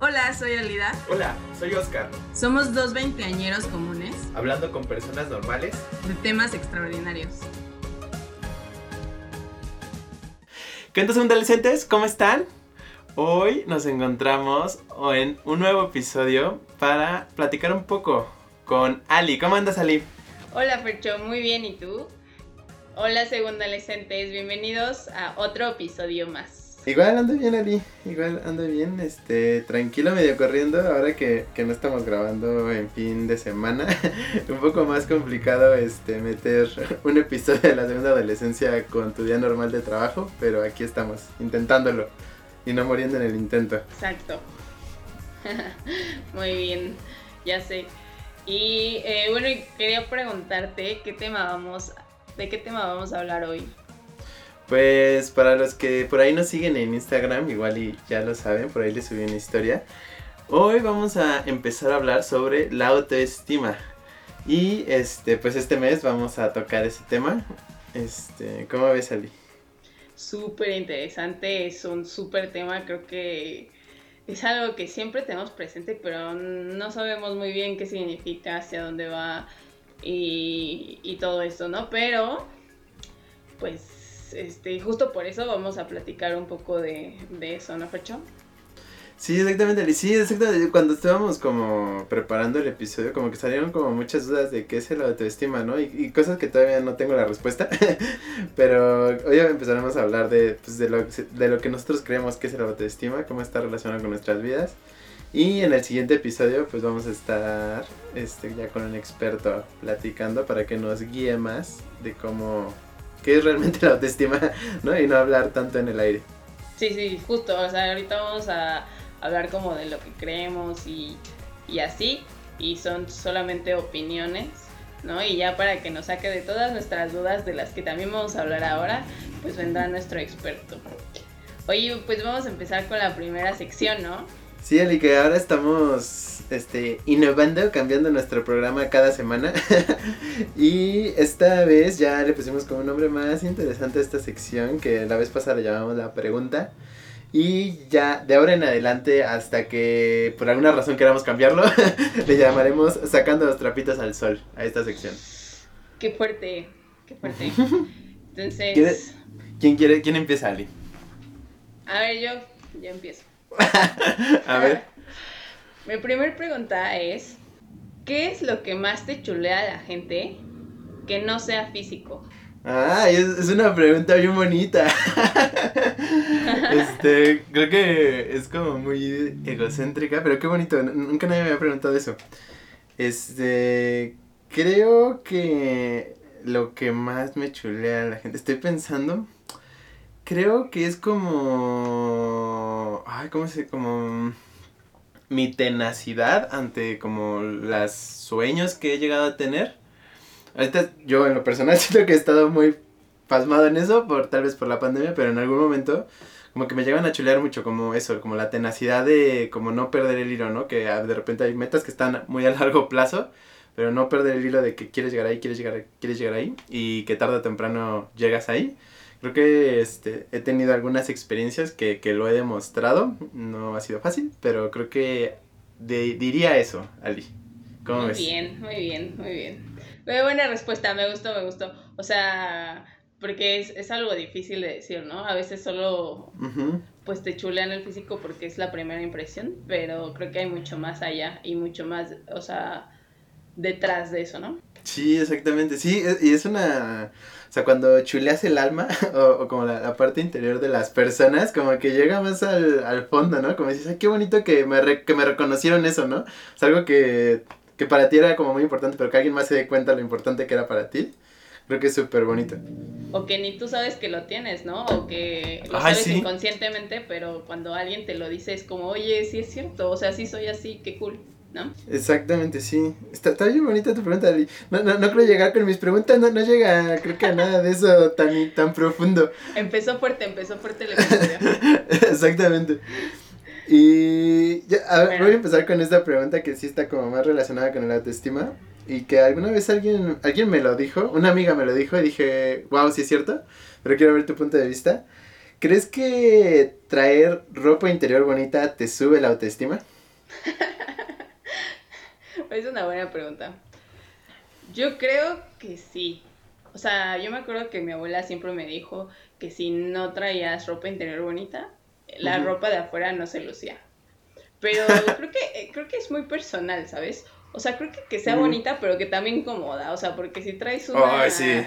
Hola, soy Alida. Hola, soy Oscar. Somos dos veinteañeros comunes Hablando con personas normales. de temas extraordinarios. ¿Qué onda, adolescentes? ¿Cómo están? Hoy nos encontramos en un nuevo episodio para platicar un poco con Ali. ¿Cómo andas, Ali? Hola Fercho, muy bien, ¿y tú? Hola segunda adolescentes, bienvenidos a otro episodio más. Igual ando bien, Ali. Igual ando bien, este, tranquilo, medio corriendo. Ahora que, que no estamos grabando en fin de semana, un poco más complicado, este, meter un episodio de la segunda adolescencia con tu día normal de trabajo, pero aquí estamos, intentándolo y no muriendo en el intento. Exacto. muy bien, ya sé. Y eh, bueno, quería preguntarte qué tema vamos, de qué tema vamos a hablar hoy. Pues para los que por ahí nos siguen en Instagram, igual y ya lo saben, por ahí les subí una historia. Hoy vamos a empezar a hablar sobre la autoestima. Y este, pues este mes vamos a tocar ese tema. Este, ¿cómo ves, Ali? Súper interesante, es un súper tema, creo que es algo que siempre tenemos presente, pero no sabemos muy bien qué significa, hacia dónde va y, y todo esto, ¿no? Pero, pues este, justo por eso vamos a platicar un poco de, de eso, ¿no, Fecho? Sí, exactamente, sí, exactamente. Cuando estábamos como preparando el episodio, como que salieron como muchas dudas de qué es el autoestima, ¿no? Y, y cosas que todavía no tengo la respuesta. Pero hoy empezaremos a hablar de, pues, de, lo, de lo que nosotros creemos que es el autoestima, cómo está relacionado con nuestras vidas. Y en el siguiente episodio, pues vamos a estar este, ya con un experto platicando para que nos guíe más de cómo qué es realmente la autoestima, ¿no? Y no hablar tanto en el aire. Sí, sí, justo, o sea, ahorita vamos a hablar como de lo que creemos y, y así, y son solamente opiniones, ¿no? Y ya para que nos saque de todas nuestras dudas, de las que también vamos a hablar ahora, pues vendrá nuestro experto. Oye, pues vamos a empezar con la primera sección, ¿no? Sí, Eli, que ahora estamos este, innovando, cambiando nuestro programa cada semana. y esta vez ya le pusimos como un nombre más interesante a esta sección, que la vez pasada le llamamos la pregunta. Y ya de ahora en adelante, hasta que por alguna razón queramos cambiarlo, le llamaremos sacando los trapitos al sol a esta sección. Qué fuerte, qué fuerte. Entonces... ¿Quién, quiere, ¿Quién empieza, Ali? A ver, yo, yo empiezo. a ver. Mi primer pregunta es, ¿qué es lo que más te chulea a la gente que no sea físico? Ah, es, una pregunta bien bonita. este, creo que es como muy egocéntrica, pero qué bonito, nunca nadie me había preguntado eso. Este, creo que lo que más me chulea a la gente, estoy pensando, creo que es como, ay, ¿cómo se, como mi tenacidad ante como los sueños que he llegado a tener. Ahorita yo en lo personal siento que he estado muy pasmado en eso, por tal vez por la pandemia, pero en algún momento como que me llegan a chulear mucho como eso, como la tenacidad de como no perder el hilo, ¿no? Que ah, de repente hay metas que están muy a largo plazo, pero no perder el hilo de que quieres llegar ahí, quieres llegar, quieres llegar ahí y que tarde o temprano llegas ahí. Creo que este, he tenido algunas experiencias que, que lo he demostrado. No ha sido fácil, pero creo que diría eso, Ali. ¿Cómo muy bien, muy bien, muy bien. Muy buena respuesta, me gustó, me gustó. O sea, porque es, es algo difícil de decir, ¿no? A veces solo pues te chulean el físico porque es la primera impresión, pero creo que hay mucho más allá y mucho más, o sea, detrás de eso, ¿no? Sí, exactamente. Sí, y es una o sea, cuando chuleas el alma o, como la, parte interior de las personas, como que llega más al, al fondo, ¿no? Como dices, ay, qué bonito que me, que me reconocieron eso, ¿no? Es algo que, que para ti era como muy importante, pero que alguien más se dé cuenta lo importante que era para ti. Creo que es súper bonito. O que ni tú sabes que lo tienes, ¿no? O que lo sabes inconscientemente, pero cuando alguien te lo dice es como, oye, sí es cierto, o sea, sí soy así, qué cool. ¿No? Exactamente, sí. Está, está bien bonita tu pregunta, No, no, no creo llegar con mis preguntas, no, no llega, creo que a nada de eso tan, tan profundo. Empezó fuerte, empezó fuerte el episodio. Exactamente. Y ya, a ver, voy a empezar con esta pregunta que sí está como más relacionada con la autoestima. Y que alguna vez alguien, alguien me lo dijo, una amiga me lo dijo y dije, wow, sí es cierto, pero quiero ver tu punto de vista. ¿crees que traer ropa interior bonita te sube la autoestima? es una buena pregunta. Yo creo que sí. O sea, yo me acuerdo que mi abuela siempre me dijo que si no traías ropa interior bonita, la ropa de afuera no se lucía. Pero creo que, eh, creo que es muy personal, ¿sabes? O sea, creo que, que sea bonita, pero que también cómoda. O sea, porque si traes una... sí.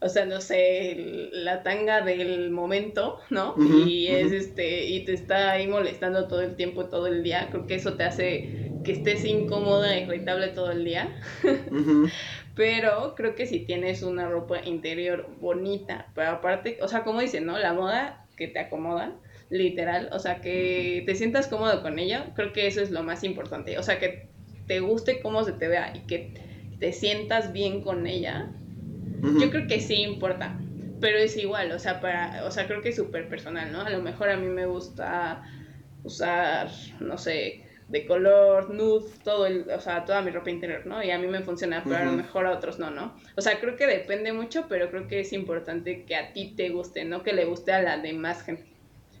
O sea, no sé, la tanga del momento, ¿no? y es este, y te está ahí molestando todo el tiempo, todo el día. Creo que eso te hace que estés incómoda, irritable todo el día. pero creo que si tienes una ropa interior bonita, pero aparte, o sea, como dicen, ¿no? La moda que te acomoda, literal, o sea, que te sientas cómodo con ella, creo que eso es lo más importante. O sea, que te guste cómo se te vea y que te sientas bien con ella. Yo creo que sí importa, pero es igual, o sea, para, o sea, creo que es súper personal, ¿no? A lo mejor a mí me gusta usar, no sé, de color, nude, todo el, o sea, toda mi ropa interior, ¿no? Y a mí me funciona, pero a lo mejor a otros no, ¿no? O sea, creo que depende mucho, pero creo que es importante que a ti te guste, no que le guste a la demás gente.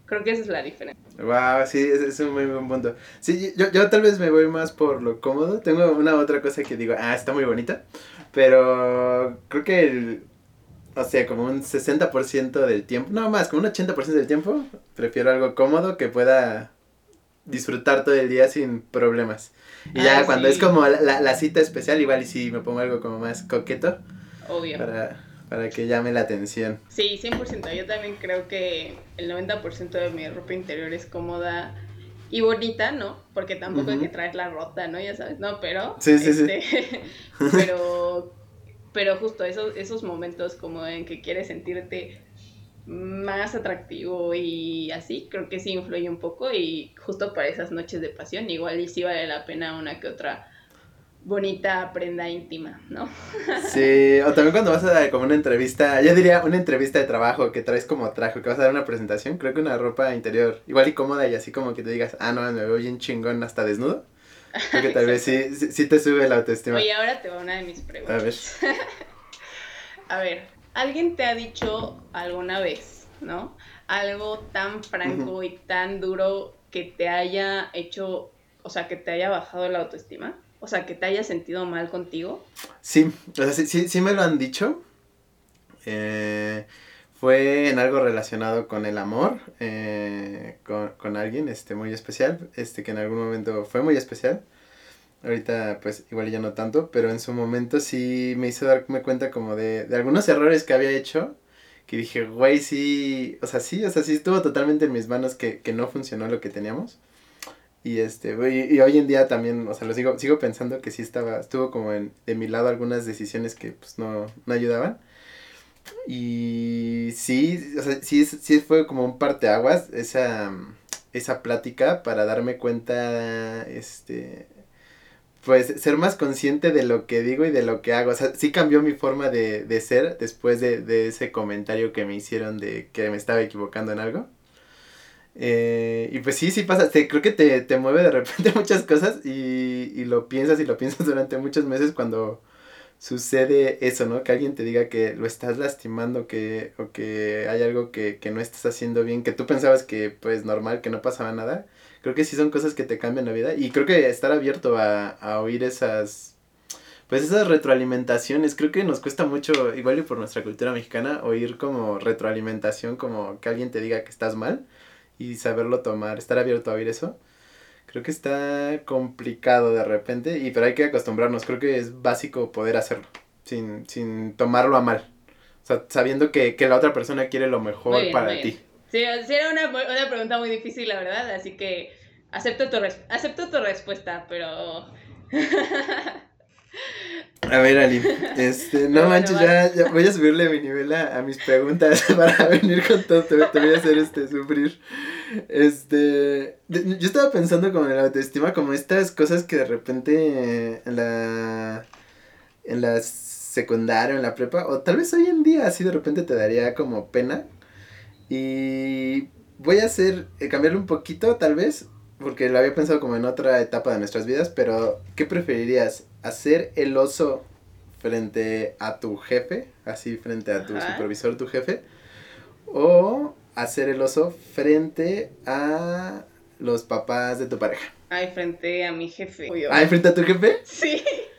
Creo que esa es la diferencia. Wow, sí, es un muy buen punto. Sí, yo, yo tal vez me voy más por lo cómodo. Tengo una otra cosa que digo, ah, está muy bonita. Pero creo que el, o sea, como un 60% del tiempo, no más, como un 80% del tiempo, prefiero algo cómodo que pueda disfrutar todo el día sin problemas. Y ya ah, cuando es como la, la, cita especial, igual y si me pongo algo como más coqueto. Obvio. Para, para que llame la atención. Sí, 100%. Yo también creo que el 90% de mi ropa interior es cómoda y bonita, ¿no? Porque tampoco hay que traerla rota, ¿no? Ya sabes, no, pero... Sí, sí, sí. Este, pero, pero justo esos, esos momentos como en que quieres sentirte más atractivo y así, creo que sí influye un poco y justo para esas noches de pasión igual y sí vale la pena una que otra bonita prenda íntima, ¿no? Sí, o también cuando vas a dar como una entrevista, yo diría una entrevista de trabajo que traes como traje, que vas a dar una presentación, creo que una ropa interior igual y cómoda y así como que te digas, ah, no, me veo bien chingón hasta desnudo. Creo que tal vez sí, sí, te sube la autoestima. Oye, ahora te va una de mis preguntas. A ver. a ver, ¿alguien te ha dicho alguna vez, ¿no? Algo tan franco y tan duro que te haya hecho, o sea, que te haya bajado la autoestima? O sea, que te haya sentido mal contigo. Sí, o sea, sí, sí, me lo han dicho. Eh, fue en algo relacionado con el amor, eh, con, con, alguien este, muy especial, este que en algún momento fue muy especial. Ahorita pues igual ya no tanto, pero en su momento sí me hizo darme cuenta como de, de algunos errores que había hecho, que dije, güey, sí, o sea, sí, o sea, sí estuvo totalmente en mis manos que, que no funcionó lo que teníamos. Y este, y, y, hoy en día también, o sea, lo sigo, sigo pensando que sí estaba, estuvo como en, de mi lado algunas decisiones que pues no, no ayudaban. Y sí, o sea, sí, sí fue como un parteaguas esa, esa plática para darme cuenta, este, pues ser más consciente de lo que digo y de lo que hago. O sea, sí cambió mi forma de, de ser después de, de ese comentario que me hicieron de que me estaba equivocando en algo. Eh, y pues sí, sí pasa, te, creo que te, te mueve de repente muchas cosas y, y, lo piensas y lo piensas durante muchos meses cuando sucede eso, ¿no? Que alguien te diga que lo estás lastimando que, o que hay algo que, que no estás haciendo bien, que tú pensabas que pues normal, que no pasaba nada. Creo que sí son cosas que te cambian la vida y creo que estar abierto a, a oír esas, pues esas retroalimentaciones, creo que nos cuesta mucho, igual y por nuestra cultura mexicana, oír como retroalimentación, como que alguien te diga que estás mal y saberlo tomar, estar abierto a oír eso. Creo que está complicado de repente, y pero hay que acostumbrarnos, creo que es básico poder hacerlo, sin, sin tomarlo a mal. O sea, sabiendo que, que la otra persona quiere lo mejor para ti. Sí, sí, era una, una, pregunta muy difícil, la verdad, así que acepto tu, acepto tu respuesta, pero... A ver, Ali, este, no manches, ya, ya, voy a subirle mi nivel a, a mis preguntas para venir con todo, te, te, voy a hacer este, sufrir. Este, yo estaba pensando como en la autoestima, como estas cosas que de repente en la, en la secundaria, en la prepa, o tal vez hoy en día así de repente te daría como pena. Y voy a hacer, eh, cambiarlo un poquito tal vez, porque lo había pensado como en otra etapa de nuestras vidas, pero ¿qué preferirías? ¿Hacer el oso frente a tu jefe? Así frente a tu supervisor, tu jefe. ¿O hacer el oso frente a los papás de tu pareja? Ay, frente a mi jefe. Ah, frente a tu jefe. Sí.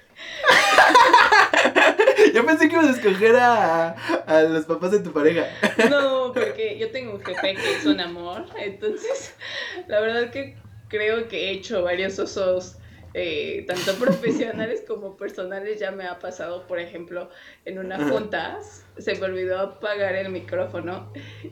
Yo pensé que ibas a escoger a, a los papás de tu pareja. No, porque yo tengo un jefe que es un amor. Entonces, la verdad que creo que he hecho varios osos. eh, tanto profesionales como personales ya me ha pasado, por ejemplo, en una junta se me olvidó apagar el micrófono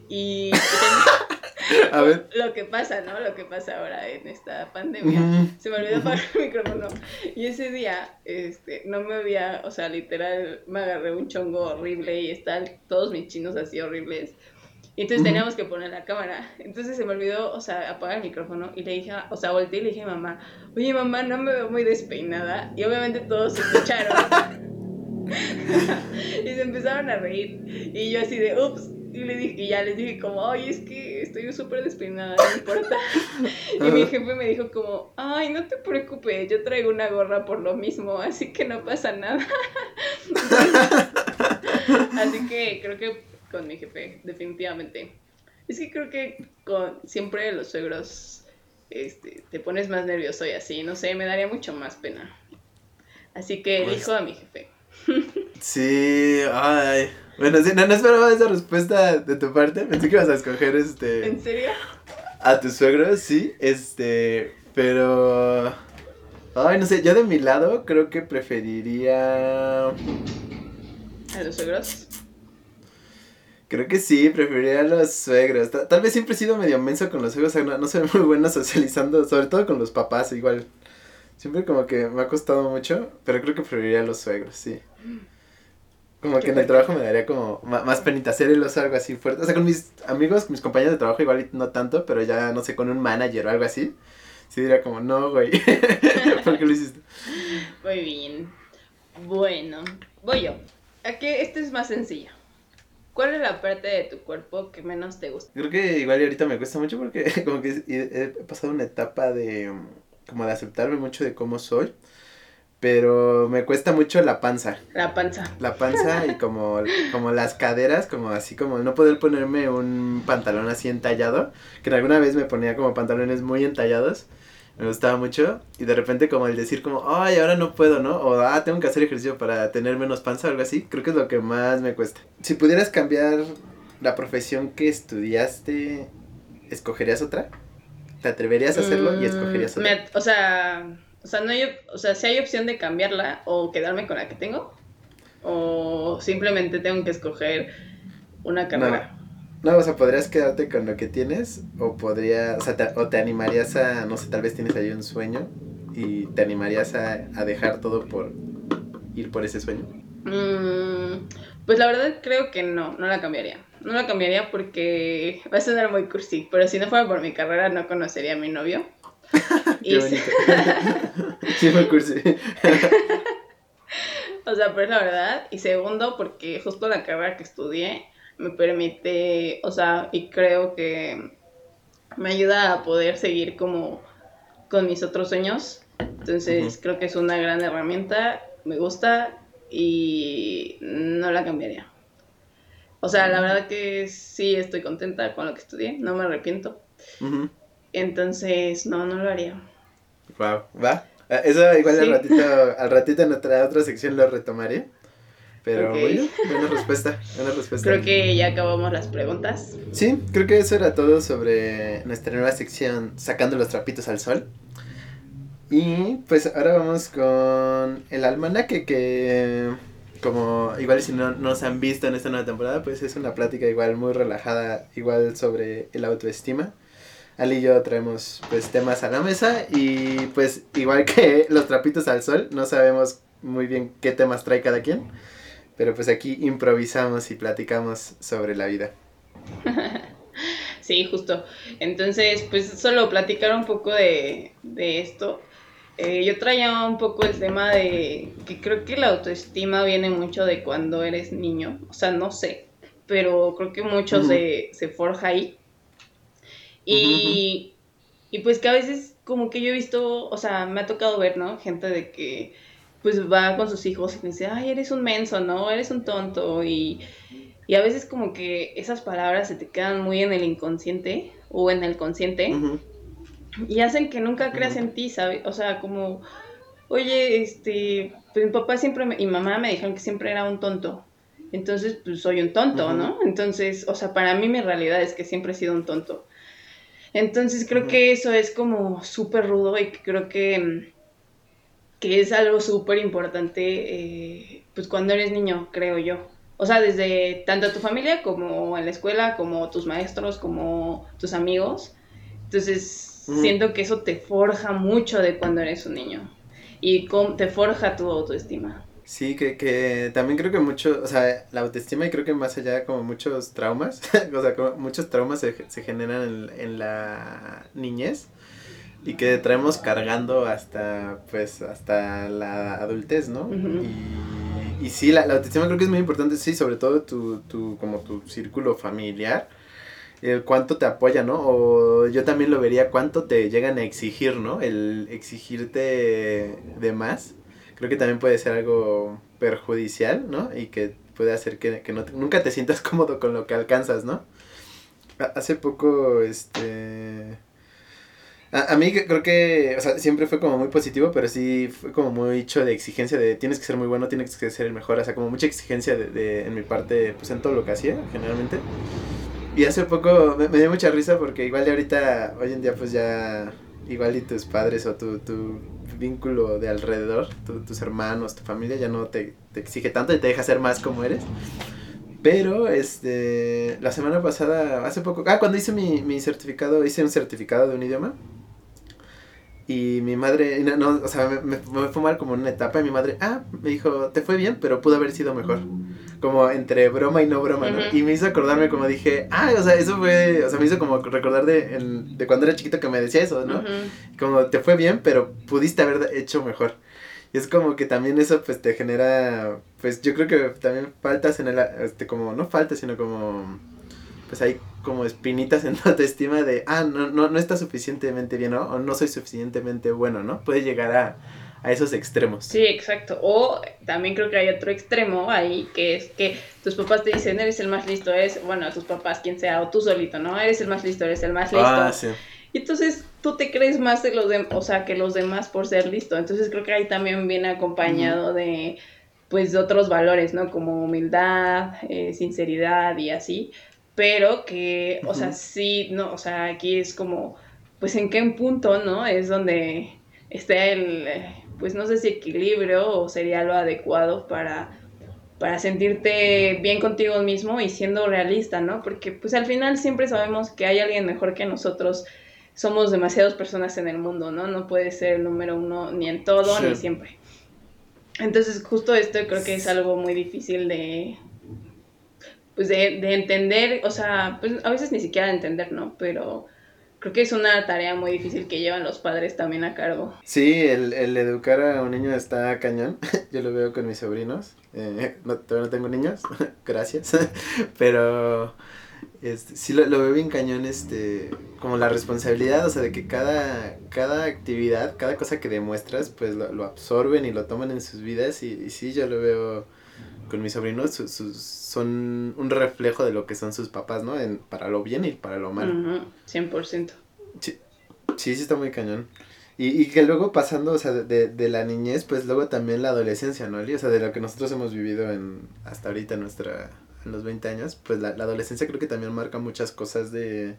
y A ver. lo que pasa, ¿no? Lo que pasa ahora en esta pandemia. Se me olvidó apagar el micrófono. Y ese día, este, no me había, o sea, literal, me agarré un chongo horrible y están todos mis chinos así horribles. Y entonces teníamos que poner la cámara. Entonces se me olvidó, o sea, apagar el micrófono. Y le dije, o sea, volteé y le dije a mamá, oye mamá, no me veo muy despeinada. Y obviamente todos se escucharon. y se empezaron a reír. Y yo así de, ups. Y, le dije, y ya les dije como, oye, es que estoy súper despeinada, no importa. Y mi jefe me dijo como, ay, no te preocupes, yo traigo una gorra por lo mismo, así que no pasa nada. así que creo que con mi jefe, definitivamente. Es que creo que con siempre los suegros este, te pones más nervioso y así, no sé, me daría mucho más pena. Así que Pues- elijo a mi jefe. Sí, ay. Bueno, sí, no, no esperaba esa respuesta de tu parte. Pensé que ibas a escoger este. ¿En serio? A tu suegro, sí, este, pero... Ay, no sé, yo de mi lado creo que preferiría... ¿A los suegros? Creo que sí, preferiría a los suegros. Ta- Tal vez siempre he sido medio menso con los suegros, o sea, no, no soy muy bueno socializando, sobre todo con los papás, igual. Siempre como que me ha costado mucho, pero creo que preferiría a los suegros, sí. Como que en el trabajo me daría como más penita hacer el oso algo así fuerte. O sea, con mis amigos, mis compañeros de trabajo igual no tanto, pero ya, no sé, con un manager o algo así. Sí diría como, no, güey. ¿Por qué lo hiciste? Muy bien. Bueno, voy yo. Aquí, esta es más sencilla. ¿Cuál es la parte de tu cuerpo que menos te gusta? Creo que igual ahorita me cuesta mucho porque como que he, pasado una etapa de um, como de aceptarme mucho de cómo soy, pero me cuesta mucho la panza, La panza. la panza y como, como las caderas, como así como no poder ponerme un pantalón así entallado, que alguna vez me ponía como pantalones muy entallados, me gustaba mucho y de repente como el decir como, ay, ahora no puedo, ¿no? O, ah, tengo que hacer ejercicio para tener menos panza o algo así, creo que es lo que más me cuesta. Si pudieras cambiar la profesión que estudiaste, ¿escogerías otra? ¿Te atreverías a hacerlo y escogerías Mm, otra? me- o sea, o sea, no hay, op- o sea, si hay opción de cambiarla o quedarme con la que tengo o simplemente tengo que escoger una carrera. No, o sea, podrías quedarte con lo que tienes o podría, o sea, te, o te animarías a, no sé, tal vez tienes ahí un sueño y te animarías a, a dejar todo por ir por ese sueño. Mm, pues la verdad creo que no, no la cambiaría. No la cambiaría porque va a sonar muy cursi, pero si no fuera por mi carrera no conocería a mi novio. Qué Y- bonito. sí, fue cursi. O sea, pero es la verdad. Y segundo, porque justo la carrera que estudié me permite, o sea, y creo que me ayuda a poder seguir como con mis otros sueños. Entonces, creo que es una gran herramienta, me gusta y no la cambiaría. O sea, la verdad que sí estoy contenta con lo que estudié, no me arrepiento. Entonces, no, no lo haría. Wow, va. Ah, Eso igual Sí. al ratito, al ratito en otra, otra sección lo retomaré. Pero bien, buena respuesta, buena respuesta. Creo que ya acabamos las preguntas. Sí, creo que eso era todo sobre nuestra nueva sección Sacando los trapitos al sol. Y pues ahora vamos con el almanaque que como igual si no nos han visto en esta nueva temporada, pues es una plática igual muy relajada, igual sobre el autoestima. Ali y yo traemos pues temas a la mesa y pues igual que los trapitos al sol, no sabemos muy bien qué temas trae cada quien, pero pues aquí improvisamos y platicamos sobre la vida. Sí, justo. Entonces, pues solo platicar un poco de, de esto. Eh, yo traía un poco el tema de que creo que la autoestima viene mucho de cuando eres niño. O sea, no sé, pero creo que mucho se, se forja ahí. Y, y pues que a veces como que yo he visto, o sea, me ha tocado ver, ¿no? Gente de que pues va con sus hijos y dice, ay, eres un menso, ¿no? Eres un tonto y... Y a veces como que esas palabras se te quedan muy en el inconsciente o en el consciente y hacen que nunca creas en ti, ¿sabes? O sea, como, oye, este, pues mi papá siempre me- y mamá me dijeron que siempre era un tonto. Entonces, pues soy un tonto. ¿no? Entonces, o sea, para mí mi realidad es que siempre he sido un tonto. Entonces, creo que eso es como súper rudo y que creo que, mm, que es algo súper importante, eh, pues cuando eres niño, creo yo. O sea, desde tanto tu familia como en la escuela, como tus maestros, como tus amigos. Entonces, siento que eso te forja mucho de cuando eres un niño. Y te forja tu autoestima. Sí, que, que también creo que mucho, o sea, la autoestima y creo que más allá como muchos traumas, o sea, como muchos traumas se, se generan en, en la niñez y que traemos cargando hasta, pues, hasta la adultez, ¿no? Y, y sí, la, la autoestima creo que es muy importante, sí, sobre todo tu, tu, como tu círculo familiar, el cuánto te apoya, ¿no? O yo también lo vería cuánto te llegan a exigir, ¿no? El exigirte de más creo que también puede ser algo perjudicial, ¿no? Y que puede hacer que, que no te- nunca te sientas cómodo con lo que alcanzas, ¿no? Ha- Hace poco, este... A, a mí creo que, o sea, siempre fue como muy positivo, pero sí fue como muy hecho de exigencia de tienes que ser muy bueno, tienes que ser el mejor, o sea, como mucha exigencia de, de- en mi parte, pues en todo lo que hacía, generalmente. Y hace poco me, me dio mucha risa porque igual de ahorita, hoy en día pues ya, igual y tus padres o tu, tu vínculo de alrededor, tu- tus hermanos, tu familia ya no te, te exige tanto y te deja ser más como eres. Pero, este, la semana pasada, hace poco, ah, cuando hice mi, mi certificado, hice un certificado de un idioma. Y mi madre, no, no, o sea, me, me, me fue mal como en una etapa y mi madre, ah, me dijo, te fue bien, pero pudo haber sido mejor. Como entre broma y no broma, ¿no? Ujú. Y me hizo acordarme como dije, ah, o sea, eso fue, o sea, me hizo como recordar de, el- de cuando era chiquito que me decía eso, ¿no? Ujú. Como te fue bien, pero pudiste haber hecho mejor. Y es como que también eso pues te genera, pues yo creo que también faltas en el, este, como, no faltas, sino como, pues hay como espinitas en tu autoestima de, ah, no, no, no está suficientemente bien, ¿no? O no soy suficientemente bueno, ¿no? Puede llegar a, a esos extremos. Sí, exacto. O también creo que hay otro extremo ahí, que es que tus papás te dicen, eres el más listo, eres, bueno, tus papás, quien sea, o tú solito, ¿no? Eres el más listo, eres el más listo. Ah, sí. Y entonces tú te crees más de los dem- o sea, que los demás por ser listo. Entonces creo que ahí también viene acompañado de pues de otros valores, ¿no? Como humildad, eh, sinceridad y así. Pero que, o sea, sí, no, o sea, aquí es como, pues en qué punto, ¿no? Es donde está el, eh, pues no sé si equilibrio o sería lo adecuado para, para sentirte bien contigo mismo y siendo realista, ¿no? Porque pues al final siempre sabemos que hay alguien mejor que nosotros. Somos demasiadas personas en el mundo, ¿no? No puede ser el número uno ni en todo Sí. ni siempre. Entonces justo esto creo que es algo muy difícil de, pues de, de entender, o sea, pues a veces ni siquiera de entender, ¿no? Pero creo que es una tarea muy difícil que llevan los padres también a cargo. Sí, el, el educar a un niño está cañón. Yo lo veo con mis sobrinos. Eh, todavía no tengo niños, gracias. Pero este, sí lo, lo veo bien cañón, este, como la responsabilidad, o sea, de que cada, cada actividad, cada cosa que demuestras, pues lo, lo absorben y lo toman en sus vidas. Y, y sí, yo lo veo con mis sobrinos, su- sus- son un reflejo de lo que son sus papás, ¿no? En, para lo bien y para lo malo. Ujú, 100%. Sí, sí está muy cañón. Y, y que luego pasando, o sea, de, de la niñez, pues luego también la adolescencia, ¿no, Eli? O sea, de lo que nosotros hemos vivido en hasta ahorita en nuestra, en los 20 años, pues la, la adolescencia creo que también marca muchas cosas de,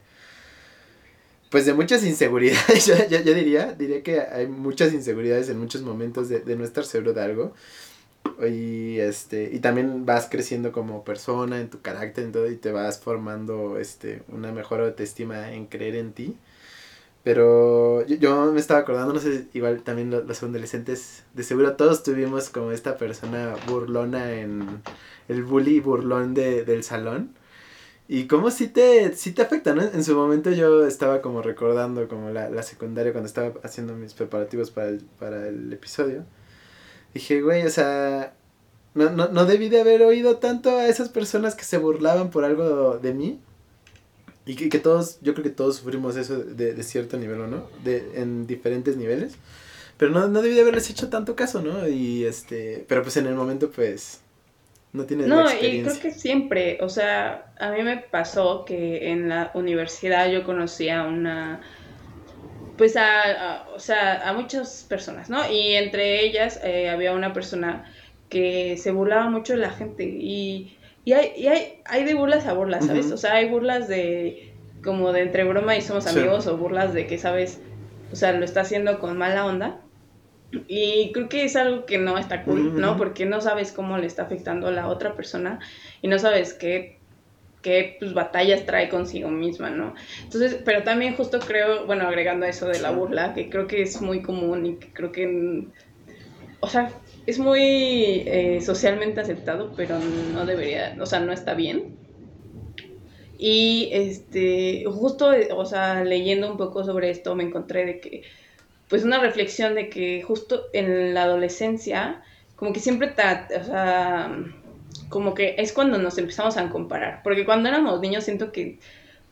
pues de muchas inseguridades, yo, yo, yo diría, diría que hay muchas inseguridades en muchos momentos de, de no estar seguro de algo. Y este, y también vas creciendo como persona, en tu carácter, en todo, y te vas formando este, una mejor autoestima en creer en ti. Pero yo, yo me estaba acordando, no sé, igual también lo- los adolescentes, de seguro todos tuvimos como esta persona burlona en el bully burlón de, del salón. Y como si te, sí te afecta, ¿no? En su momento yo estaba como recordando como la, la secundaria cuando estaba haciendo mis preparativos para el, para el episodio. Dije, güey, o sea, no, no, no debí de haber oído tanto a esas personas que se burlaban por algo de mí. Y que, que todos, yo creo que todos sufrimos eso de, de cierto nivel, ¿o no? De, en diferentes niveles. Pero no, no debí de haberles hecho tanto caso, ¿no? Y este, pero pues en el momento pues, No tienes No, la y experiencia. creo que siempre, o sea, a mí me pasó que en la universidad yo conocí a una, pues a, a- o sea, a muchas personas, ¿no? Y entre ellas eh, había una persona que se burlaba mucho de la gente y, y, hay, y hay, hay de burlas a burlas, ¿sabes? O sea, hay burlas de como de entre broma y somos Sí. amigos o burlas de que, ¿sabes? O sea, lo está haciendo con mala onda. Y creo que es algo que no está cool, ¿no? Porque no sabes cómo le está afectando a la otra persona y no sabes qué, qué pues, batallas trae consigo misma, ¿no? Entonces, pero también justo creo, bueno, agregando a eso de la burla, que creo que es muy común y que creo que, o sea, es muy eh, socialmente aceptado, pero no debería, o sea, no está bien. Y este, justo, o sea, leyendo un poco sobre esto, me encontré de que, pues una reflexión de que justo en la adolescencia, como que siempre, ta- o sea, como que es cuando nos empezamos a comparar, porque cuando éramos niños siento que,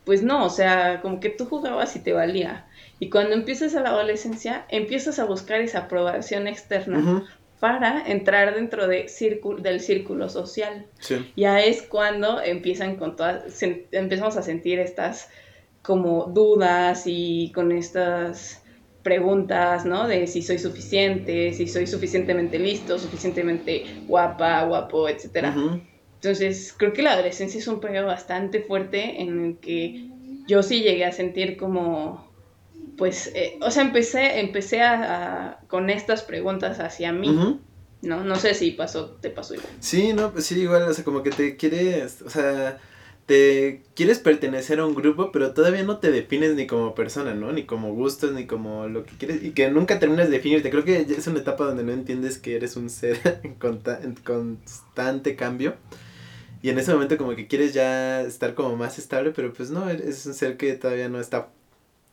pues no, o sea, como que tú jugabas y te valía. Y cuando empiezas a la adolescencia, empiezas a buscar esa aprobación externa para entrar dentro de círculo, del círculo social Sí. ya es cuando empiezan con todas, empezamos a sentir estas como dudas y con estas preguntas, ¿no? De si soy suficiente, si soy suficientemente listo, suficientemente guapa, guapo, etcétera. Ujú. Entonces, creo que la adolescencia es un periodo bastante fuerte en el que yo sí llegué a sentir como, pues, eh, o sea, empecé, empecé a, a- con estas preguntas hacia mí. ¿no? No sé si pasó, te pasó igual. Sí, no, pues sí, igual, o sea, como que te quieres, o sea, te quieres pertenecer a un grupo, pero todavía no te defines ni como persona, ¿no? Ni como gustos, ni como lo que quieres, y que nunca terminas de definirte. Creo que es una etapa donde no entiendes que eres un ser en, en constante cambio. Y en ese momento como que quieres ya estar como más estable, pero pues no, es un ser que todavía no está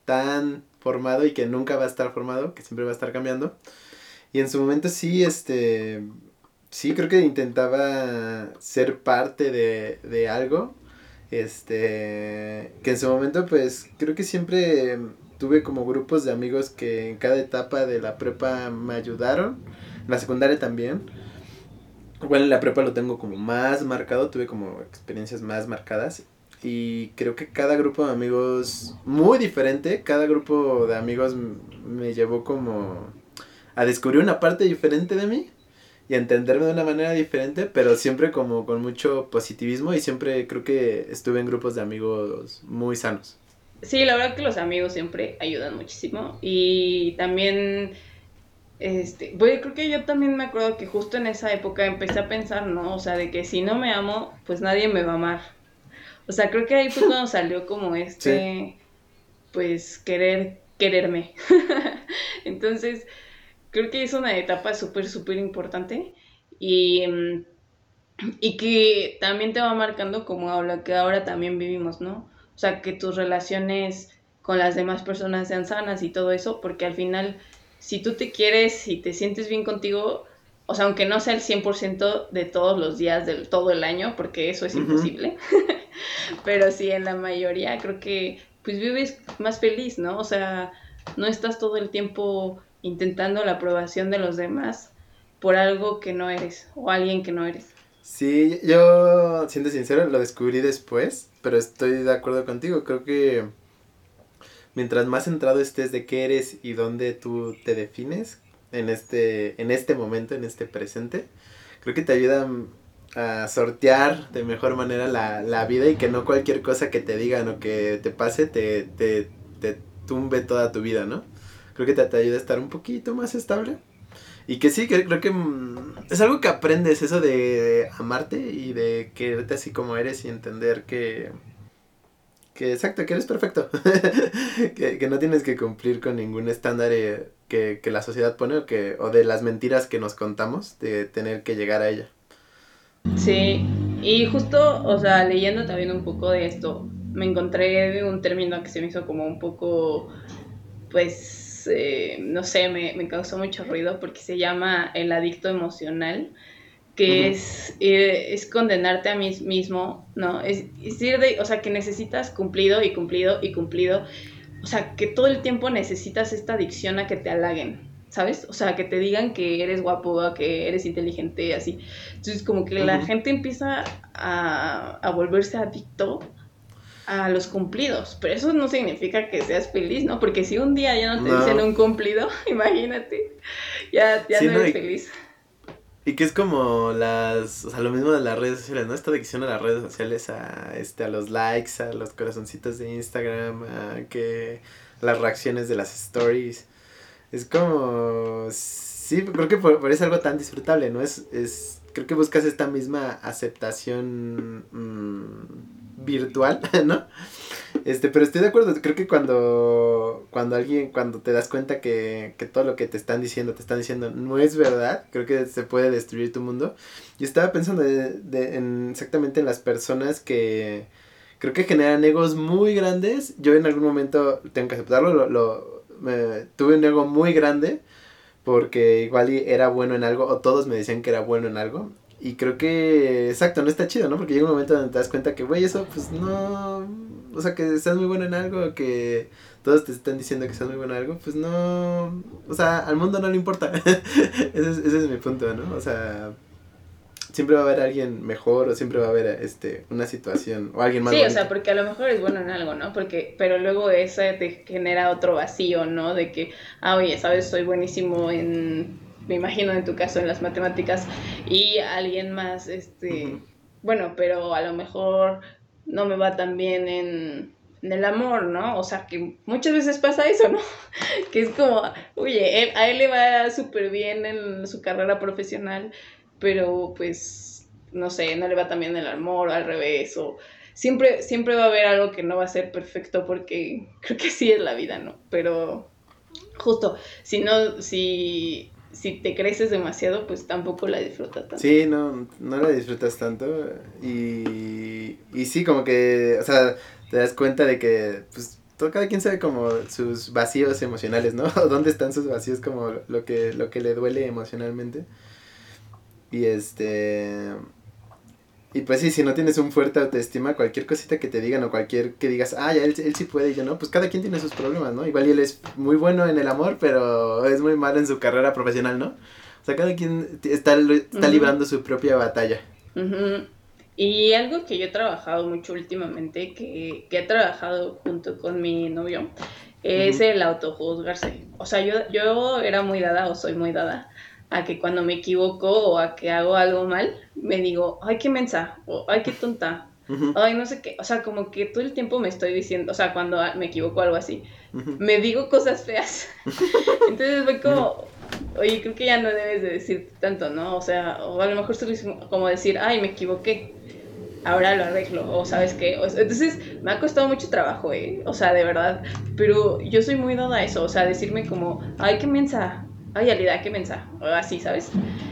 tan formado y que nunca va a estar formado, que siempre va a estar cambiando. Y en su momento sí, este, sí, creo que intentaba ser parte de, de algo, este, que en su momento pues creo que siempre tuve como grupos de amigos que en cada etapa de la prepa me ayudaron, en la secundaria también. Igual en la prepa lo tengo como más marcado, tuve como experiencias más marcadas y creo que cada grupo de amigos muy diferente, cada grupo de amigos me llevó como a descubrir una parte diferente de mí y a entenderme de una manera diferente, pero siempre como con mucho positivismo y siempre creo que estuve en grupos de amigos muy sanos. Sí, la verdad que los amigos siempre ayudan muchísimo y también, este, pues creo que yo también me acuerdo que justo en esa época empecé a pensar, ¿no? O sea, de que si no me amo, pues nadie me va a amar. O sea, creo que ahí fue cuando salió como este, pues querer, quererme. Entonces, creo que es una etapa súper, súper importante y, mm, y que también te va marcando como a lo que ahora también vivimos, ¿no? O sea, que tus relaciones con las demás personas sean sanas y todo eso, porque al final, si tú te quieres y te sientes bien contigo, o sea, aunque no sea el 100% de todos los días del todo el año, porque eso es imposible, pero sí en la mayoría creo que pues vives más feliz, ¿no? O sea, no estás todo el tiempo intentando la aprobación de los demás por algo que no eres o alguien que no eres. Sí, yo, siendo sincero, lo descubrí después, pero estoy de acuerdo contigo. Creo que mientras más centrado estés de qué eres y dónde tú te defines en este, en este momento, en este presente, creo que te ayuda a sortear de mejor manera la, la vida y que no cualquier cosa que te digan o que te pase te, te, te tumbe toda tu vida, ¿no? Creo que te, te ayuda a estar un poquito más estable. Y que sí, que creo que mm, es algo que aprendes, eso de amarte y de quererte así como eres y entender que, que exacto, que eres perfecto. que, que no tienes que cumplir con ningún estándar eh, que, que la sociedad pone o, que, o de las mentiras que nos contamos de tener que llegar a ella. Sí, y justo, o sea, leyendo también un poco de esto, me encontré un término que se me hizo como un poco, pues, eh, no sé, me, me causó mucho ruido porque se llama el adicto emocional, que es, eh, es condenarte a mí mismo, ¿no? Es, es ir de, o sea, que necesitas cumplido y cumplido y cumplido, o sea, que todo el tiempo necesitas esta adicción a que te halaguen. ¿sabes? O sea, que te digan que eres guapo, que eres inteligente, así. Entonces, como que la gente empieza a, a volverse adicto a los cumplidos, pero eso no significa que seas feliz, ¿no? Porque si un día ya no te dicen un cumplido, imagínate, ya, ya no eres feliz. Y que es como las, o sea, lo mismo de las redes sociales, ¿no? Esta adicción a las redes sociales, a, este, a los likes, a los corazoncitos de Instagram, a que las reacciones de las stories. Es como, sí, creo que por, eso es algo tan disfrutable, ¿no? Es, es, creo que buscas esta misma aceptación mm, virtual, ¿no? Este, pero estoy de acuerdo, creo que cuando, cuando alguien, cuando te das cuenta que, que todo lo que te están diciendo, te están diciendo no es verdad, creo que se puede destruir tu mundo. Yo estaba pensando en, exactamente en las personas que creo que generan egos muy grandes. Yo en algún momento, tengo que aceptarlo, lo, lo tuve un ego muy grande porque igual era bueno en algo o todos me decían que era bueno en algo y creo que, exacto, no está chido, ¿no? Porque llega un momento donde te das cuenta que, güey, eso, pues no. O sea, que estás muy bueno en algo, que todos te están diciendo que estás muy bueno en algo, pues no. O sea, al mundo no le importa. ese, es, ese es mi punto, ¿no? O sea, siempre va a haber alguien mejor o siempre va a haber este una situación o alguien más sí o sea porque a lo mejor es bueno en algo no porque pero luego eso te genera otro vacío no de que ah oye sabes soy buenísimo en me imagino en tu caso en las matemáticas, y alguien más, este, bueno, pero a lo mejor no me va tan bien en, el amor, ¿no? O sea, que muchas veces pasa eso, ¿no? que es como, oye, a él le va súper bien en su carrera profesional, pero pues, no sé, no le va tan bien en el amor, o al revés, o siempre, siempre va a haber algo que no va a ser perfecto porque creo que sí es la vida, ¿no? Pero justo, si no, si si te creces demasiado, pues tampoco la disfrutas tanto. Sí, no, no la disfrutas tanto. Y, y sí, como que, o sea, te das cuenta de que, pues, todo, cada quien sabe como sus vacíos emocionales, ¿no? dónde están sus vacíos, como lo que, lo que le duele emocionalmente. Y este... Y pues sí, si no tienes un fuerte autoestima, cualquier cosita que te digan o cualquier que digas, ah, ya él, él sí puede y yo no, pues cada quien tiene sus problemas, ¿no? Igual y él es muy bueno en el amor, pero es muy mal en su carrera profesional, ¿no? O sea, cada quien está, está librando su propia batalla. Y algo que yo he trabajado mucho últimamente, que, que he trabajado junto con mi novio, es el autojuzgarse. O sea, yo, yo era muy dada o soy muy dada a que cuando me equivoco o a que hago algo mal, me digo, ay, qué mensa, o ay, qué tonta, ay, no sé qué, o sea, como que todo el tiempo me estoy diciendo, o sea, cuando me equivoco o algo así, me digo cosas feas. Entonces voy como, oye, creo que ya no debes de decir tanto, ¿no? O sea, o a lo mejor solo es como decir, ay, me equivoqué. Ahora lo arreglo, o sabes qué. entonces me ha costado mucho trabajo, ¿eh? O sea, de verdad. Pero yo soy muy dada a eso, o sea, decirme como, ay, qué mensa, ay, Alida, qué mensa, o así, ¿sabes?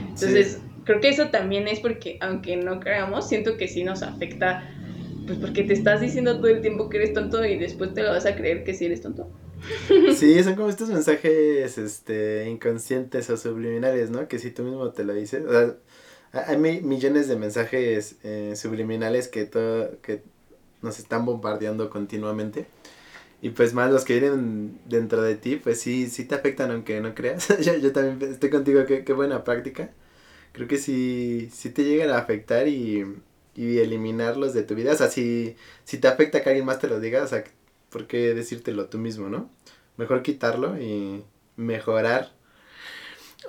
Entonces, creo que eso también es porque, aunque no creamos, siento que sí nos afecta, pues porque te estás diciendo todo el tiempo que eres tonto y después te lo vas a creer que sí eres tonto. Sí, son como estos mensajes este, inconscientes o subliminales, ¿no? Que si tú mismo te lo dices, o sea, hay millones de mensajes eh, subliminales que, todo, que nos están bombardeando continuamente. Y pues más los que vienen dentro de ti, pues sí, sí te afectan aunque no creas. yo, yo, también estoy contigo, qué, qué buena práctica. Creo que sí, sí te llegan a afectar y, y eliminarlos de tu vida. O sea, si, si te afecta que alguien más te lo diga, o sea, ¿por qué decírtelo tú mismo, no? Mejor quitarlo y mejorar.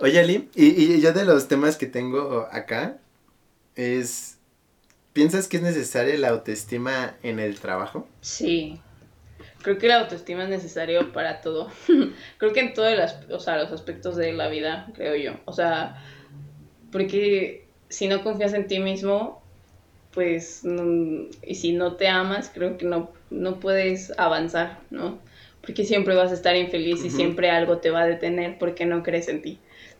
Oye, Ali, y, y yo de los temas que tengo acá es, ¿piensas que es necesaria la autoestima en el trabajo? Sí, creo que la autoestima es necesario para todo. creo que en todos los, o sea, los aspectos de la vida, creo yo. O sea, porque si no confías en ti mismo, pues, y si no te amas, creo que no, no puedes avanzar, ¿no? Porque siempre vas a estar infeliz y siempre algo te va a detener porque no crees en ti.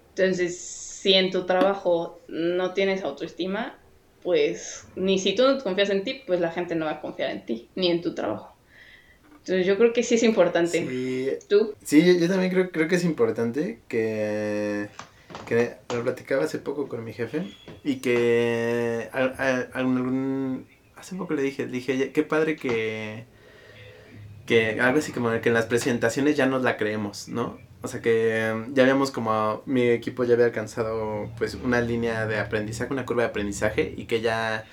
Entonces, si en tu trabajo no tienes autoestima, pues ni si tú no confías en ti, pues la gente no va a confiar en ti, ni en tu trabajo. Entonces yo creo que sí es importante. Sí, ¿Tú? Sí, yo, también creo, creo que es importante que, que lo platicaba hace poco con mi jefe y que algún, hace poco le dije, dije, qué padre que, que algo así como que en las presentaciones ya nos la creemos, ¿no? O sea que ya habíamos como, mi equipo ya había alcanzado pues una línea de aprendizaje, una curva de aprendizaje y que ya,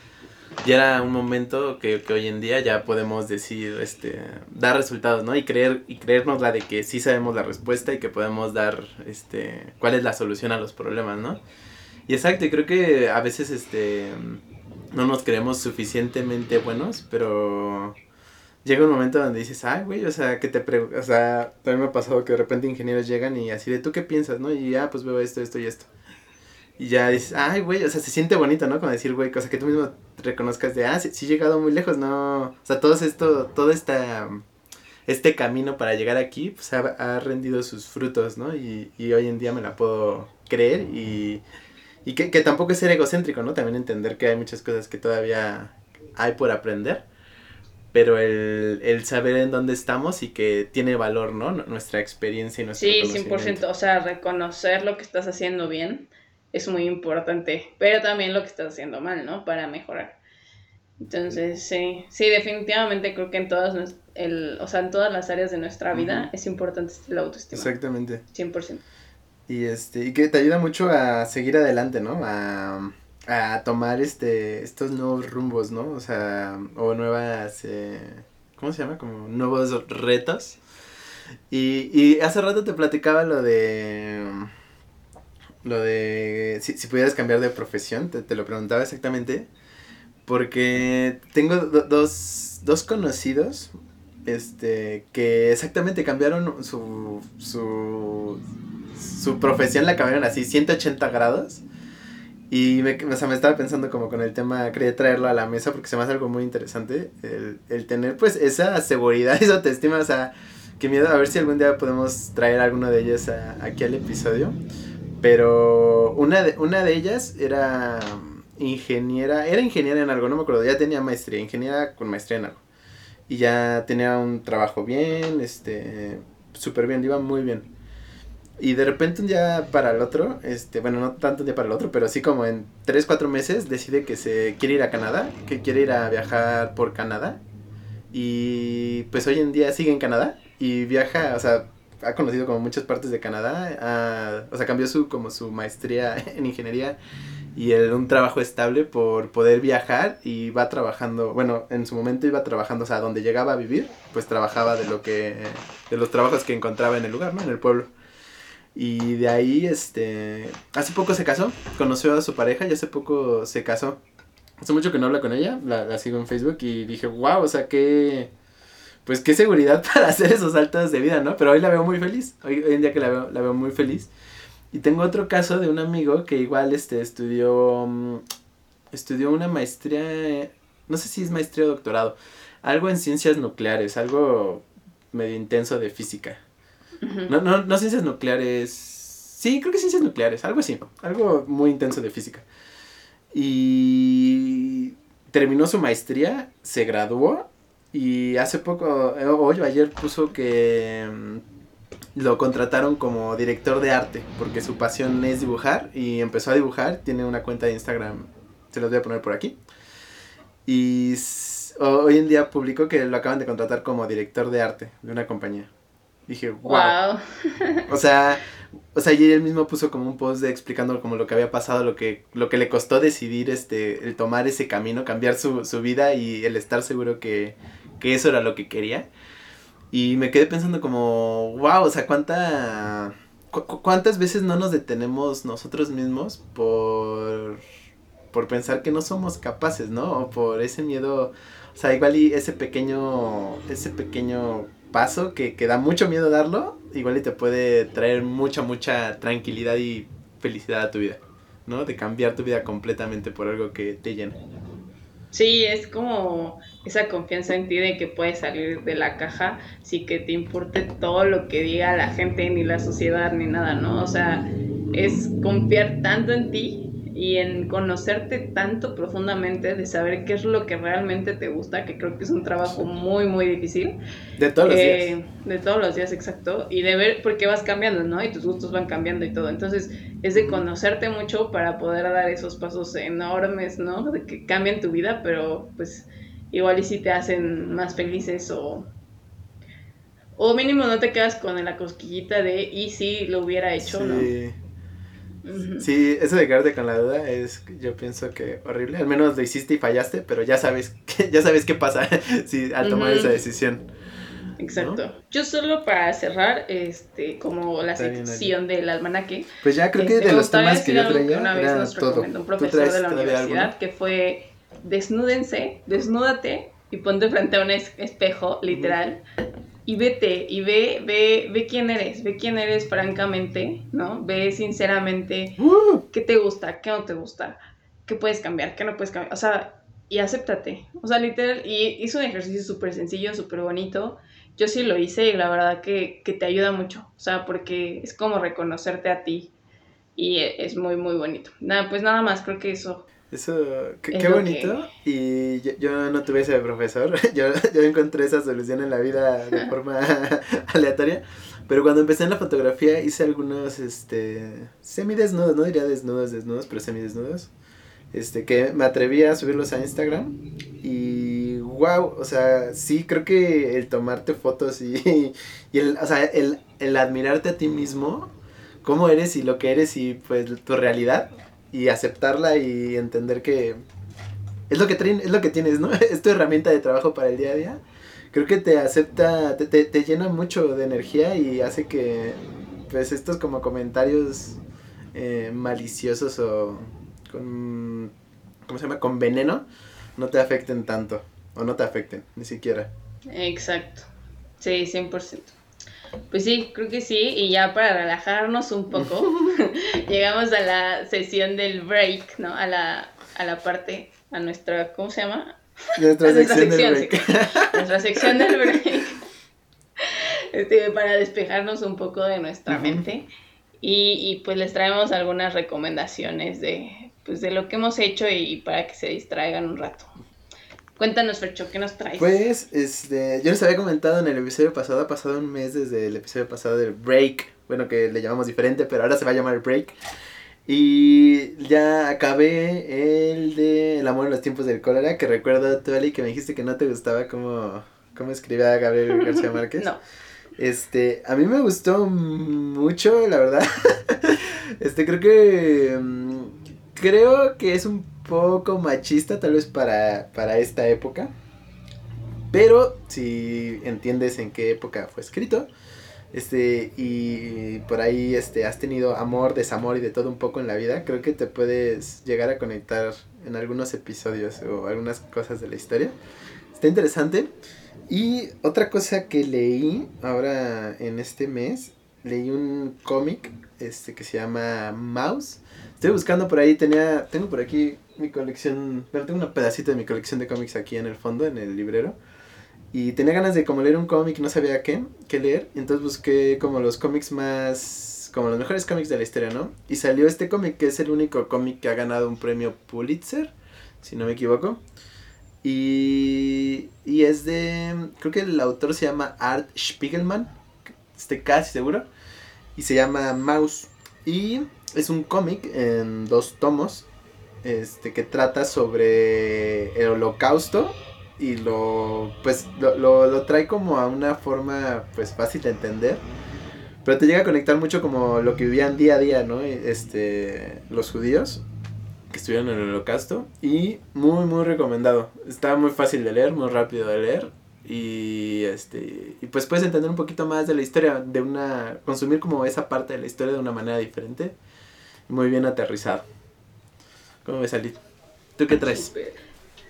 ya era un momento que, que hoy en día ya podemos decir, este, dar resultados, ¿no? Y creer, y creernos la de que sí sabemos la respuesta y que podemos dar, este, cuál es la solución a los problemas, ¿no? Y exacto, y creo que a veces, este, no nos creemos suficientemente buenos, pero llega un momento donde dices, ay, güey, o sea, que te o sea, también me ha pasado que de repente ingenieros llegan y así de, ¿tú qué piensas, no? Y ya, pues veo esto, esto y esto. Y ya dices, ay, güey, o sea, se siente bonito, ¿no? Como decir, güey, cosa que tú mismo reconozcas de, ah, sí, sí he llegado muy lejos, ¿no? O sea, todo esto, todo esta, este camino para llegar aquí, pues ha, ha rendido sus frutos, ¿no? Y, y hoy en día me la puedo creer y, y que, que tampoco es ser egocéntrico, ¿no? También entender que hay muchas cosas que todavía hay por aprender pero el, el, saber en dónde estamos y que tiene valor, ¿no? Nuestra experiencia y nuestro Sí, 100%, o sea, reconocer lo que estás haciendo bien es muy importante, pero también lo que estás haciendo mal, ¿no? Para mejorar. Entonces, sí, sí, definitivamente creo que en todas, el, o sea, en todas las áreas de nuestra vida uh -huh. es importante la autoestima. Exactamente. 100%. Y, este, y que te ayuda mucho a seguir adelante, ¿no? A a tomar este estos nuevos rumbos, ¿no? O sea, o nuevas eh, ¿cómo se llama? Como nuevos retos. Y, y hace rato te platicaba lo de lo de si, si pudieras cambiar de profesión, te, te lo preguntaba exactamente porque tengo do, dos, dos conocidos este que exactamente cambiaron su su su profesión la cambiaron así 180 grados y me, o sea, me estaba pensando como con el tema, quería traerlo a la mesa porque se me hace algo muy interesante, el, el tener pues esa seguridad, esa autoestima, o sea, qué miedo, a ver si algún día podemos traer alguno de ellos a, aquí al episodio. Pero una de, una de ellas era ingeniera, era ingeniera en algo, no me acuerdo, ya tenía maestría, ingeniera con maestría en algo. Y ya tenía un trabajo bien, este, súper bien, iba muy bien. Y de repente un día para el otro, este, bueno, no tanto un día para el otro, pero sí como en 3, 4 meses decide que se quiere ir a Canadá, que quiere ir a viajar por Canadá. Y pues hoy en día sigue en Canadá y viaja, o sea, ha conocido como muchas partes de Canadá, o sea, cambió su como su maestría en ingeniería y el, un trabajo estable por poder viajar y va trabajando, bueno, en su momento iba trabajando, o sea, donde llegaba a vivir, pues trabajaba de lo que de los trabajos que encontraba en el lugar, ¿no? En el pueblo. Y de ahí, este, hace poco se casó, conoció a su pareja y hace poco se casó. Hace mucho que no habla con ella, la, la sigo en Facebook y dije, wow, o sea, qué, pues qué seguridad para hacer esos saltos de vida, ¿no? Pero hoy la veo muy feliz, hoy, hoy en día que la veo, la veo muy feliz. Y tengo otro caso de un amigo que igual, este, estudió, estudió una maestría, no sé si es maestría o doctorado, algo en ciencias nucleares, algo medio intenso de física. No, no, no ciencias nucleares. Sí, creo que ciencias nucleares, algo así. Algo muy intenso de física. Y terminó su maestría, se graduó y hace poco, hoy o ayer puso que lo contrataron como director de arte porque su pasión es dibujar y empezó a dibujar. Tiene una cuenta de Instagram, se los voy a poner por aquí. Y hoy en día publicó que lo acaban de contratar como director de arte de una compañía. Dije, wow. Wow. O sea, o sea, y él mismo puso como un post de explicando como lo que había pasado, lo que, lo que le costó decidir este, el tomar ese camino, cambiar su, su vida y el estar seguro que, que eso era lo que quería. Y me quedé pensando como, wow, o sea, cuánta, cu cuántas veces no nos detenemos nosotros mismos por, por pensar que no somos capaces, ¿no? O por ese miedo, o sea, igual y ese pequeño, ese pequeño paso que, que da mucho miedo darlo, igual y te puede traer mucha, mucha tranquilidad y felicidad a tu vida, ¿no? De cambiar tu vida completamente por algo que te llena. Sí, es como esa confianza en ti de que puedes salir de la caja sin que te importe todo lo que diga la gente, ni la sociedad, ni nada, ¿no? O sea, es confiar tanto en ti y en conocerte tanto profundamente, de saber qué es lo que realmente te gusta, que creo que es un trabajo muy, muy difícil. De todos los eh, días. De todos los días, exacto. Y de ver por qué vas cambiando, ¿no? Y tus gustos van cambiando y todo. Entonces, es de conocerte mucho para poder dar esos pasos enormes, ¿no? De que cambien tu vida, pero pues igual y si te hacen más felices o O mínimo no te quedas con la cosquillita de y si lo hubiera hecho, sí. ¿no? Sí, eso de quedarte con la duda es, yo pienso que horrible. Al menos lo hiciste y fallaste, pero ya sabes, que, ya sabes qué pasa si, al tomar esa decisión. Exacto. Yo solo para cerrar, este, como la Está sección del almanaque, Pues ya creo que este, de los temas que yo traía una vez nos recomendó un ¿Tú profesor de la universidad que fue desnúdense, desnúdate y ponte frente a un es- espejo, literal, y vete, y ve, ve, ve quién eres, ve quién eres francamente, ¿no? Ve sinceramente ¡Uh! qué te gusta, qué no te gusta, qué puedes cambiar, qué no puedes cambiar, o sea, y acéptate, o sea, literal, y hizo un ejercicio súper sencillo, súper bonito, yo sí lo hice y la verdad que, que te ayuda mucho, o sea, porque es como reconocerte a ti y e- es muy, muy bonito. Nada, pues nada más, creo que eso. Eso, qué, Es qué lo bonito. Y yo, yo no tuve ese profesor. Yo, yo encontré esa solución en la vida de forma aleatoria. Pero cuando empecé en la fotografía hice algunos, este, semidesnudos, no diría desnudos, desnudos, pero semidesnudos. Este, que me atreví a subirlos a Instagram. Y wow, o sea, sí, creo que el tomarte fotos y, y el, o sea, el, el admirarte a ti mismo, cómo eres y lo que eres y pues tu realidad y aceptarla y entender que es lo que es lo que tienes, ¿no? Es tu herramienta de trabajo para el día a día. Creo que te acepta, te, te, te llena mucho de energía y hace que pues estos como comentarios eh, maliciosos o con ¿cómo se llama? con veneno no te afecten tanto o no te afecten ni siquiera. Exacto. Sí, 100%. Pues sí, creo que sí. Y ya para relajarnos un poco, llegamos a la sesión del break, ¿no? A la, a la parte, a nuestra, ¿cómo se llama? Nuestra A nuestra sección del sección, break. sí. Nuestra sección del break. Este, para despejarnos un poco de nuestra mente. Y, y, pues les traemos algunas recomendaciones de, pues, de lo que hemos hecho y para que se distraigan un rato. Cuéntanos, Fercho, ¿qué nos traes? Pues, este, yo les había comentado en el episodio pasado, ha pasado un mes desde el episodio pasado del break, bueno, que le llamamos diferente, pero ahora se va a llamar break. Y ya acabé el de El amor en los tiempos del cólera, que recuerdo, tú, Ali, que me dijiste que no te gustaba cómo, cómo escribía Gabriel García Márquez. No. Este, a mí me gustó mucho, la verdad. Este, creo que. mm, Creo que es un poco machista, tal vez para, para esta época. Pero si entiendes en qué época fue escrito. Este, y por ahí este, has tenido amor, desamor y de todo un poco en la vida, creo que te puedes llegar a conectar en algunos episodios o algunas cosas de la historia. Está interesante. Y otra cosa que leí ahora en este mes, leí un cómic este que se llama Mouse. Estoy buscando por ahí, tenía tengo por aquí mi colección, bueno, tengo un pedacito de mi colección de cómics aquí en el fondo en el librero. Y tenía ganas de como leer un cómic, no sabía qué, qué leer, entonces busqué como los cómics más como los mejores cómics de la historia, ¿no? Y salió este cómic que es el único cómic que ha ganado un premio Pulitzer, si no me equivoco. Y, y es de. Creo que el autor se llama Art Spiegelman. Estoy casi seguro. Y se llama Mouse. Y es un cómic en dos tomos. Este que trata sobre el holocausto. Y lo. Pues lo, lo, lo trae como a una forma pues fácil de entender. Pero te llega a conectar mucho como lo que vivían día a día, ¿no? Este. Los judíos que estuvieron en el holocausto y muy muy recomendado está muy fácil de leer muy rápido de leer y este y pues puedes entender un poquito más de la historia de una consumir como esa parte de la historia de una manera diferente muy bien aterrizado cómo ves Ali tú qué traes.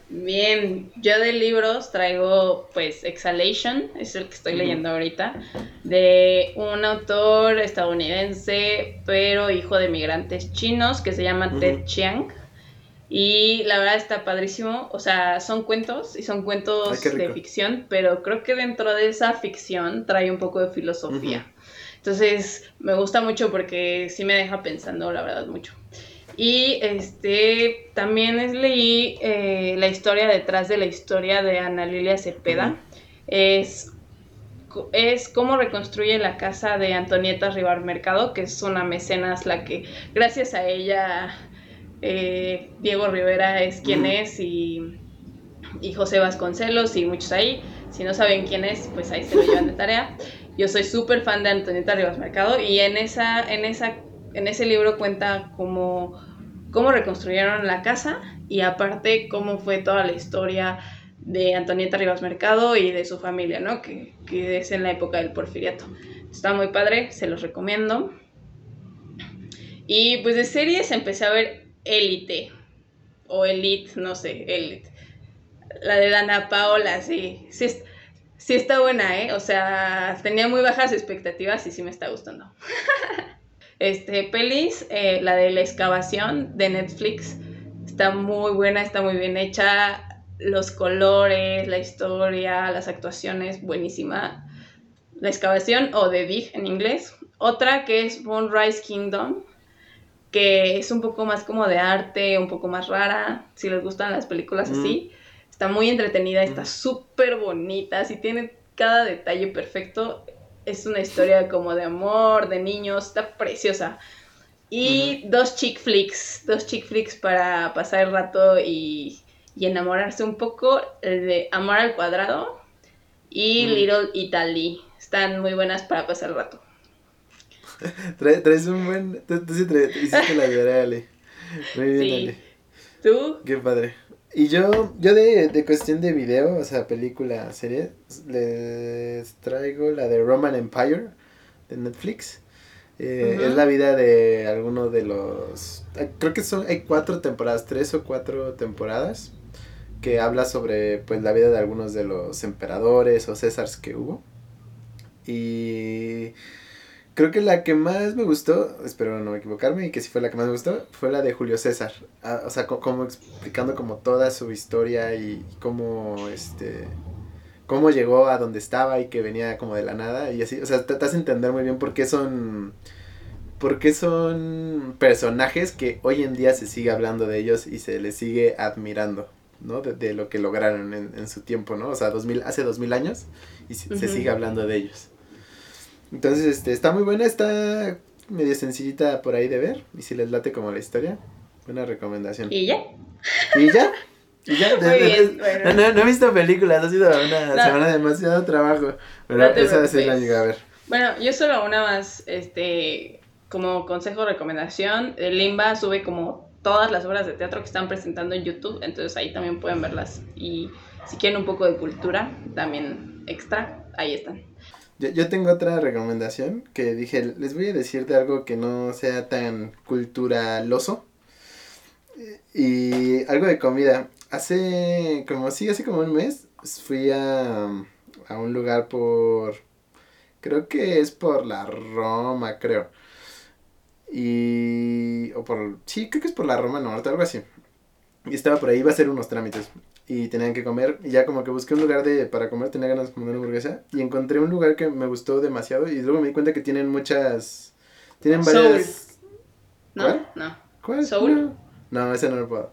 Bien, yo de libros traigo pues Exhalation, es el que estoy leyendo ahorita, de un autor estadounidense, pero hijo de migrantes chinos, que se llama. Ted Chiang. Y la verdad está padrísimo, o sea, son cuentos y son cuentos Ay, de ficción, pero creo que dentro de esa ficción trae un poco de filosofía. Entonces, me gusta mucho porque sí me deja pensando, la verdad, mucho. Y este también es, leí eh, la historia detrás de la historia de Ana Lilia Cepeda. Es es cómo reconstruye la casa de Antonieta Rivar Mercado, que es una mecenas la que gracias a ella eh, Diego Rivera es quien es y, y José Vasconcelos y muchos ahí Si no saben quién es, pues ahí se lo llevan de tarea. Yo soy súper fan de Antonieta Rivas Mercado y en, esa, en, esa, en ese libro cuenta cómo, cómo reconstruyeron la casa y aparte cómo fue toda la historia de Antonieta Rivas Mercado y de su familia, ¿no? Que, que es en la época del porfiriato. Está muy padre, se los recomiendo. Y pues de series empecé a ver Élite. O Elite, no sé, Elite. La de Dana Paola, sí. Sí, sí está buena, ¿eh? O sea, tenía muy bajas expectativas y sí me está gustando. este, pelis, eh, la de la excavación de Netflix. Está muy buena, está muy bien hecha. Los colores, la historia, las actuaciones, buenísima. La excavación o The Dig en inglés. Otra que es Moonrise Kingdom, que es un poco más como de arte, un poco más rara, si les gustan las películas así. Está muy entretenida, está súper bonita, si tiene cada detalle perfecto. Es una historia como de amor, de niños, está preciosa. Y dos chick flicks, dos chick flicks para pasar el rato y, y enamorarse un poco, el de Amor al Cuadrado y Little Italy. Están muy buenas para pasar el rato. traes un buen. Tú, sí hiciste la idea, Ale. Muy bien, Sí. Ale. ¿Tú? Qué padre. Y yo, yo de, de cuestión de video, o sea, película, serie, les traigo la de Roman Empire de Netflix. Eh. Es la vida de alguno de los... eh, Creo que son, hay cuatro temporadas, tres o cuatro temporadas, que habla sobre pues la vida de algunos de los emperadores o césars que hubo. Y creo que la que más me gustó, espero no equivocarme, y que sí fue la que más me gustó, fue la de Julio César. Ah, o sea, co- como explicando como toda su historia y, y cómo este cómo llegó a donde estaba y que venía como de la nada y así, o sea, te hace entender muy bien por qué son por qué son personajes que hoy en día se sigue hablando de ellos y se les sigue admirando, ¿no? De, de lo que lograron en, en su tiempo, ¿no? O sea, 2000, hace dos mil años y se, sigue hablando de ellos. Entonces, este, está muy buena, está medio sencillita por ahí de ver. Y si les late como la historia, buena recomendación. ¿Y, ¿Y ya? ¿Y ya? Muy bien, bueno. No, no, no he visto películas, ha sido una No. semana de demasiado trabajo. Pero esa sí la llegué a ver. Bueno, yo solo una más, este, como consejo recomendación, el Limba sube como todas las obras de teatro que están presentando en YouTube, entonces ahí también pueden verlas. Y si quieren un poco de cultura, también extra, ahí están. Yo, yo tengo otra recomendación que dije, les voy a decir de algo que no sea tan culturaloso. Y algo de comida. Hace como, sí, hace como un mes fui a, a un lugar por, creo que es por la Roma, creo. Y, o por, sí, creo que es por la Roma Norte, algo así. Y estaba por ahí, iba a hacer unos trámites. Y tenían que comer. Y ya como que busqué un lugar de, para comer, tenía ganas como de una hamburguesa. Y encontré un lugar que me gustó demasiado. Y luego me di cuenta que tienen muchas... Tienen Soul. varias... ¿No? ¿Cuál? No. ¿Cuál? Soul. No, no ese no lo puedo.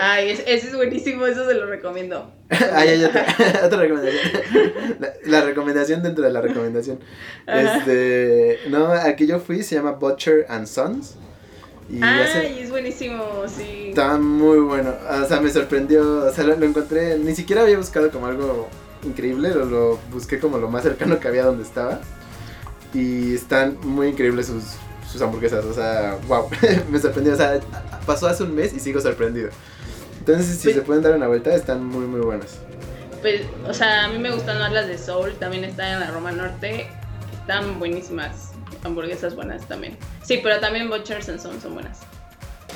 Ay, es- ese es buenísimo, eso se lo recomiendo. ah, ya, ya, otra, otra recomendación. La, la recomendación dentro de la recomendación. Ajá. Este, no, aquí yo fui, se llama Butcher and Sons. Y hace- Ay, es buenísimo, sí. Está muy bueno. O sea, me sorprendió. O sea, lo, lo encontré. Ni siquiera había buscado como algo increíble. Lo, lo busqué como lo más cercano que había donde estaba. Y están muy increíbles sus, sus hamburguesas. O sea, wow. me sorprendió. O sea, pasó hace un mes y sigo sorprendido. Entonces, si Pues- se pueden dar una vuelta, están muy, muy buenas. Pues, o sea, a mí me gustan más las de Soul, también están en la Roma Norte, están buenísimas, hamburguesas buenas también. Sí, pero también Butchers and Sons son buenas.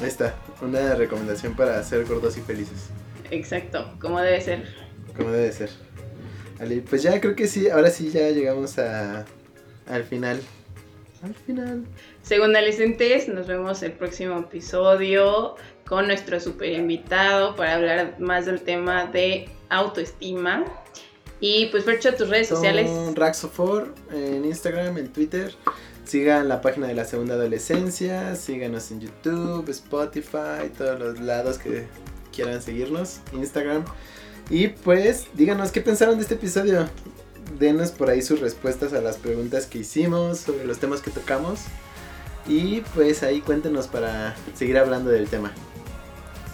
Ahí está. Una recomendación para ser gordos y felices. Exacto, como debe ser. Como debe ser. Pues ya creo que sí. Ahora sí ya llegamos a, al final. Al final. Según adolescentes, nos vemos el próximo episodio con nuestro super invitado para hablar más del tema de autoestima. Y pues, Fercho, tus redes sociales. Son Raxofor en Instagram, en Twitter. Sigan la página de la segunda adolescencia. Síganos en YouTube, Spotify, todos los lados que quieran seguirnos. Instagram. Y pues díganos qué pensaron de este episodio. Denos por ahí sus respuestas a las preguntas que hicimos sobre los temas que tocamos. Y pues ahí cuéntenos para seguir hablando del tema.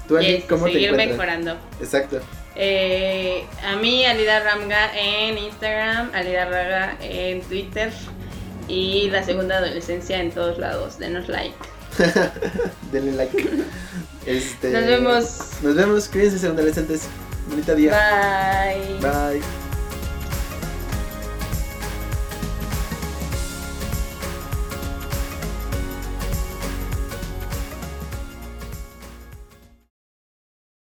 ¿Tú, Ali, Yes, cómo te seguir encuentras? mejorando. Exacto. Eh, a mí, Alida Ramga en Instagram, Alida Raga en Twitter y la segunda adolescencia en todos lados. Denos like. Denle like. Este, Nos vemos. Nos vemos. Cuídense, adolescentes. Bonita día. Bye. Bye.